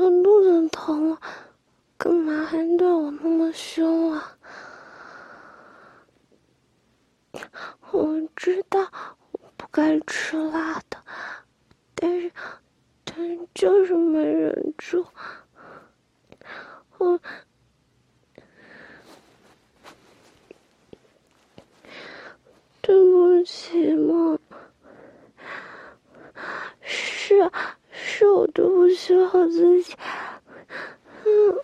我肚子疼了，干嘛还对我那么凶啊？我知道我不该吃辣的，但是，但是就是没忍住。我对不起，梦。是，是我对不起我自己。嗯，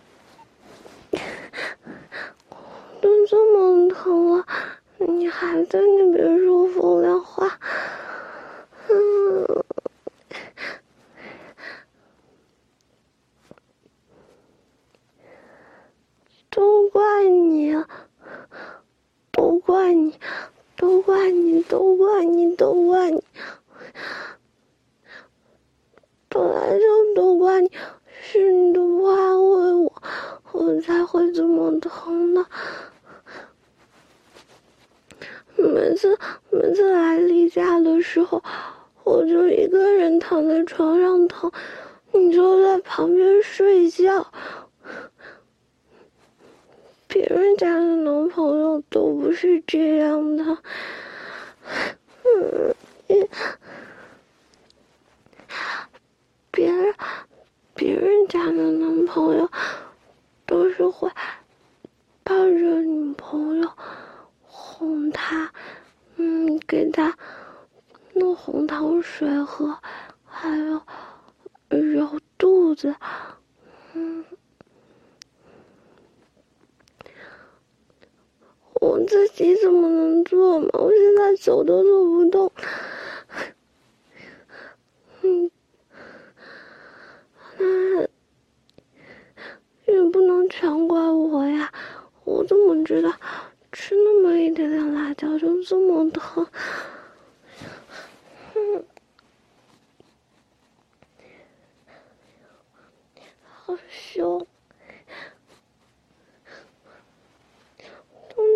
都这么疼了，你还在那边说风凉话。嗯，都怪你，都怪你，都怪你，都怪你，都怪你。本来就都怪你，是你都不安慰我，我才会这么疼的。每次每次来例假的时候，我就一个人躺在床上疼，你就在旁边睡觉。别人家的男朋友都不是这样的，嗯，别人别人家的男朋友都是会抱着女朋友哄她，嗯，给她弄红糖水喝，还有揉肚子，嗯。我自己怎么能做嘛？我现在走都走不动，嗯，那也不能全怪我呀。我怎么知道吃那么一点点辣椒就这么疼？嗯，好凶。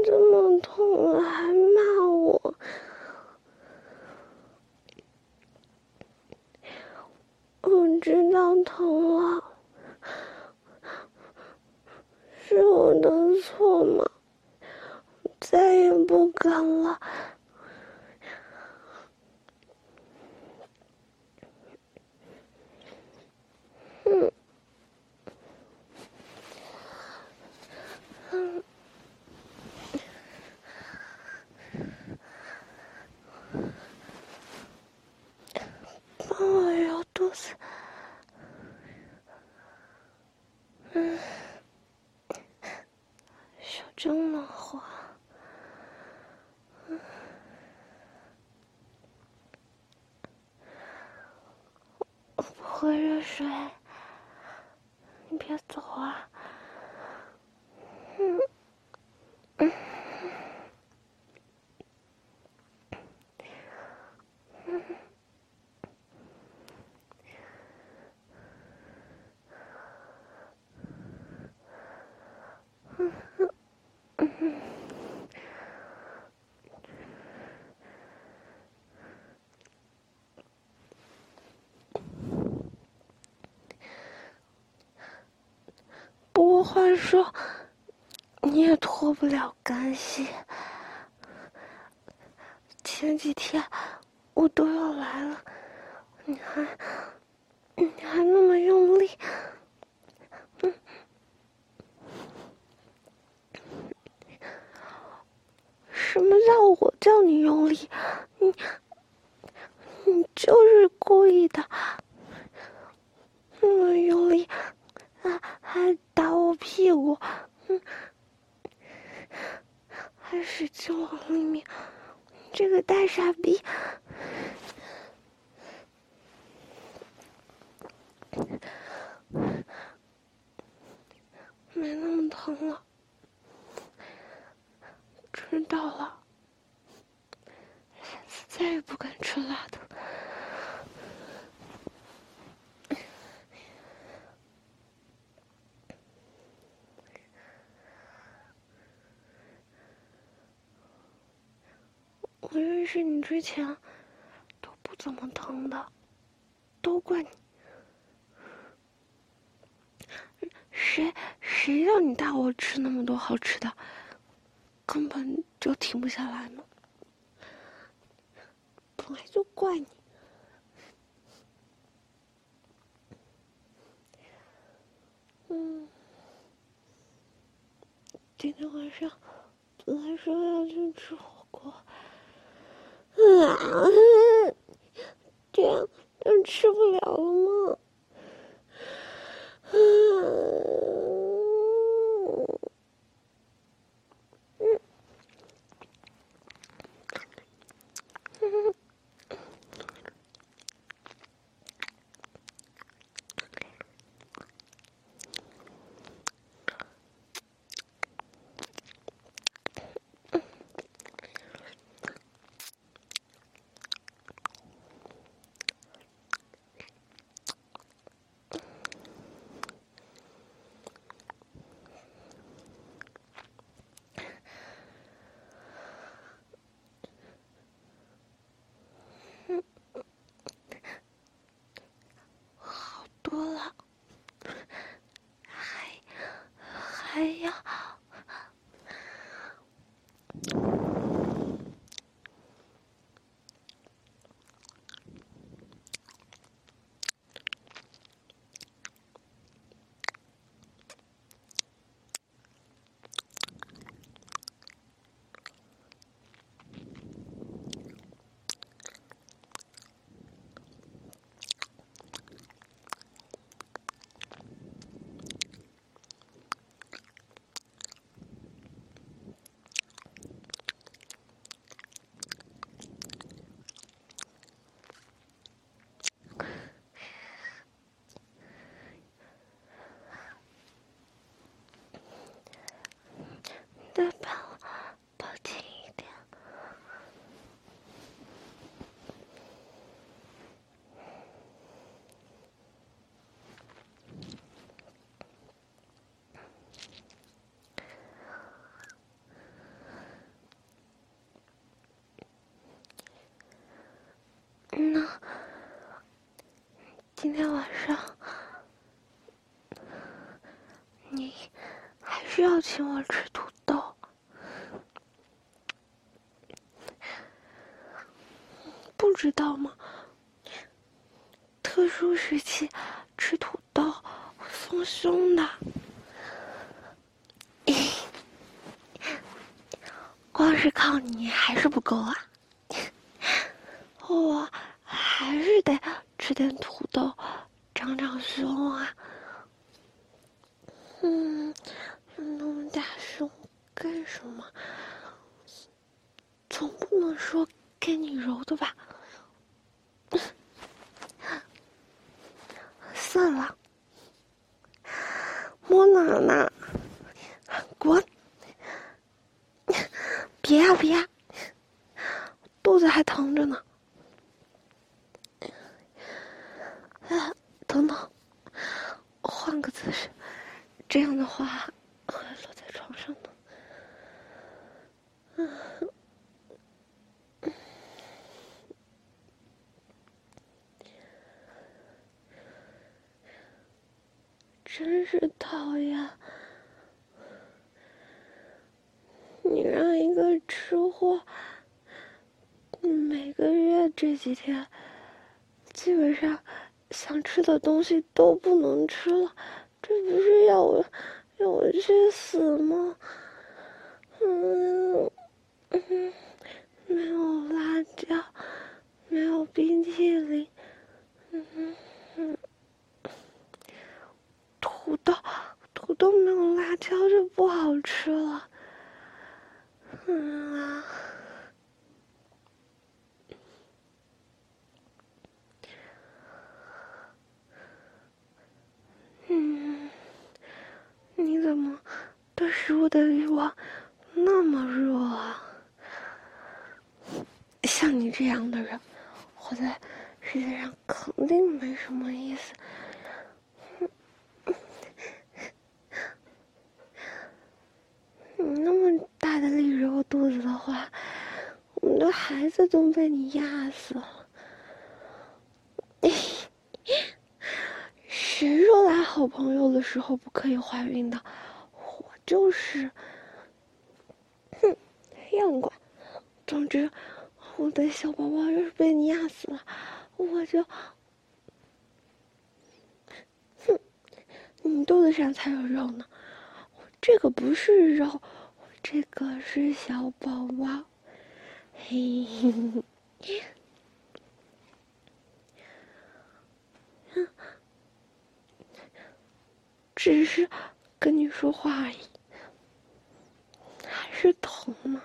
这么痛了还骂我，我知道疼了，是我的错吗？再也不敢了。嗯，手真暖和。喝热水，你别走啊。嗯，嗯。俗话说，你也脱不了干系。前几天我都要来了，你还你还那么用力，嗯，什么叫我叫你用力？你你就是故意的，那么用力，啊还打我屁股，嗯，还使劲往里面。这个大傻逼，没那么疼了，知道了，下次再也不敢吃辣的。我认识你之前都不怎么疼的，都怪你。谁谁让你带我吃那么多好吃的，根本就停不下来呢。本来就怪你。嗯，今天晚上本来说要去吃火锅。啊，这样就吃不了了吗？啊今天晚上你还是要请我吃土豆，不知道吗？特殊时期吃土豆丰胸的，光是靠你还是不够啊！我还是得吃点土长长胸啊。嗯，那么大胸干什么？总不能说给你揉的吧？算了，摸哪呢？滚！别呀别呀，好呀你让一个吃货每个月这几天基本上想吃的东西都不能吃了这不是要我要我去死吗？嗯嗯没有辣椒没有冰淇淋嗯哼土豆土豆没有辣椒就不好吃了。嗯啊，嗯，你怎么对食物的欲望那么弱啊？像你这样的人，活在世界上肯定没什么意思。你那么大的力揉肚子的话，我们的孩子都被你压死了。谁说来好朋友的时候不可以怀孕的？我就是。哼，样管。总之，我的小宝宝要是被你压死了，我就……哼，你肚子上才有肉呢。这个不是肉，这个是小宝宝，嘿，只是跟你说话而已，还是疼吗？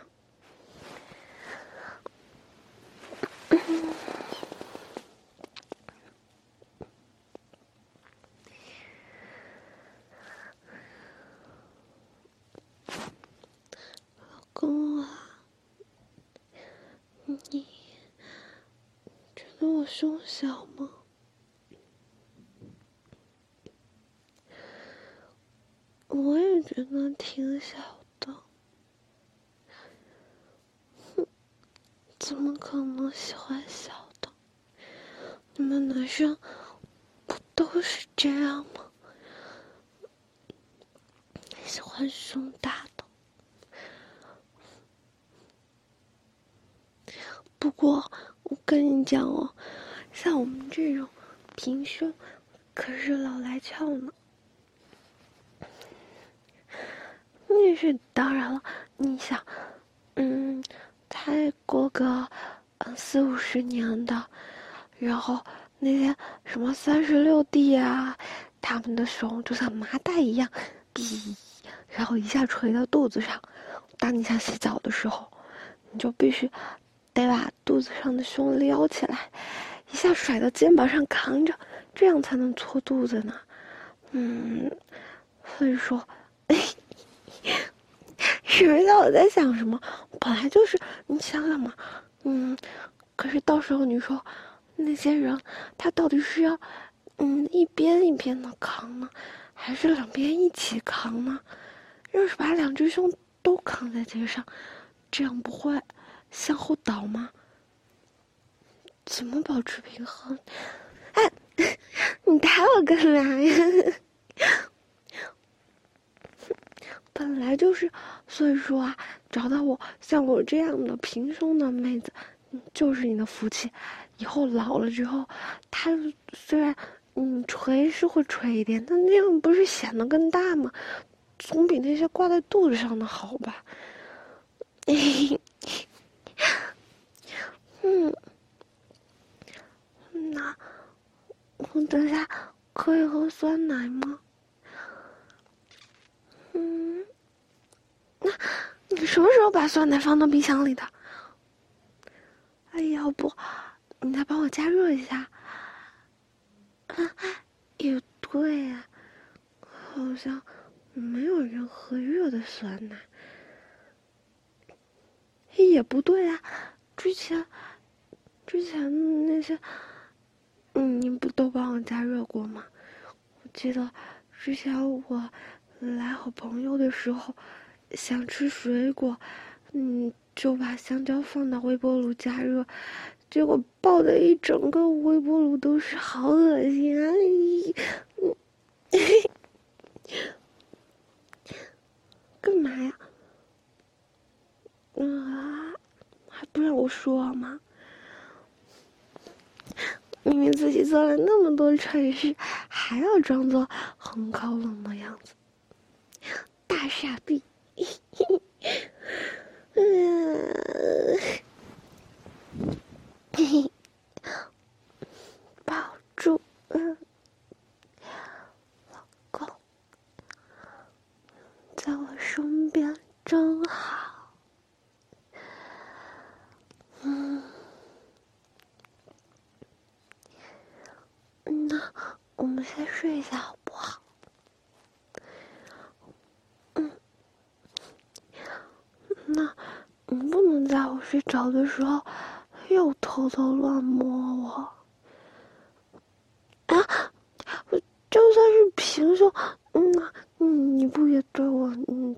公啊，你觉得我胸小吗？我也觉得挺小的。哼，怎么可能喜欢小的？你们男生不都是这样吗？喜欢胸大的。不过，我跟你讲哦，像我们这种平胸，可是老来俏呢。那是当然了，你想，嗯，再过个嗯四五十年的，然后那些什么三十六 D 啊，他们的胸就像麻袋一样，然后一下垂到肚子上。当你想洗澡的时候，你就必须。得把肚子上的胸撩起来，一下甩到肩膀上扛着，这样才能搓肚子呢。嗯，所以说，是不是我在想什么？本来就是，你想想嘛。嗯，可是到时候你说，那些人他到底是要，嗯，一边一边的扛呢，还是两边一起扛呢？要是把两只胸都扛在肩上，这样不会？向后倒吗？怎么保持平衡？哎，你抬我干嘛呀？本来就是，所以说啊，找到我像我这样的平胸的妹子，就是你的福气。以后老了之后，她虽然嗯垂是会垂一点，但那样不是显得更大吗？总比那些挂在肚子上的好吧？嘿。嗯，那我等下可以喝酸奶吗？嗯，那你什么时候把酸奶放到冰箱里的？哎，要不你再帮我加热一下？啊，也对呀，好像没有人喝热的酸奶。也不对啊，之前，之前那些，嗯，你不都帮我加热过吗？我记得之前我来好朋友的时候，想吃水果，嗯，就把香蕉放到微波炉加热，结果爆的一整个微波炉都是，好恶心啊！干嘛呀？啊，还不让我说吗？明明自己做了那么多蠢事，还要装作很高冷的样子，大傻逼！嗯，抱住，嗯，老公，在我身边真好。嗯，那我们先睡一下好不好？嗯，那你不能在我睡着的时候又偷偷乱摸我啊！我就算是平胸，嗯，你不也对我嗯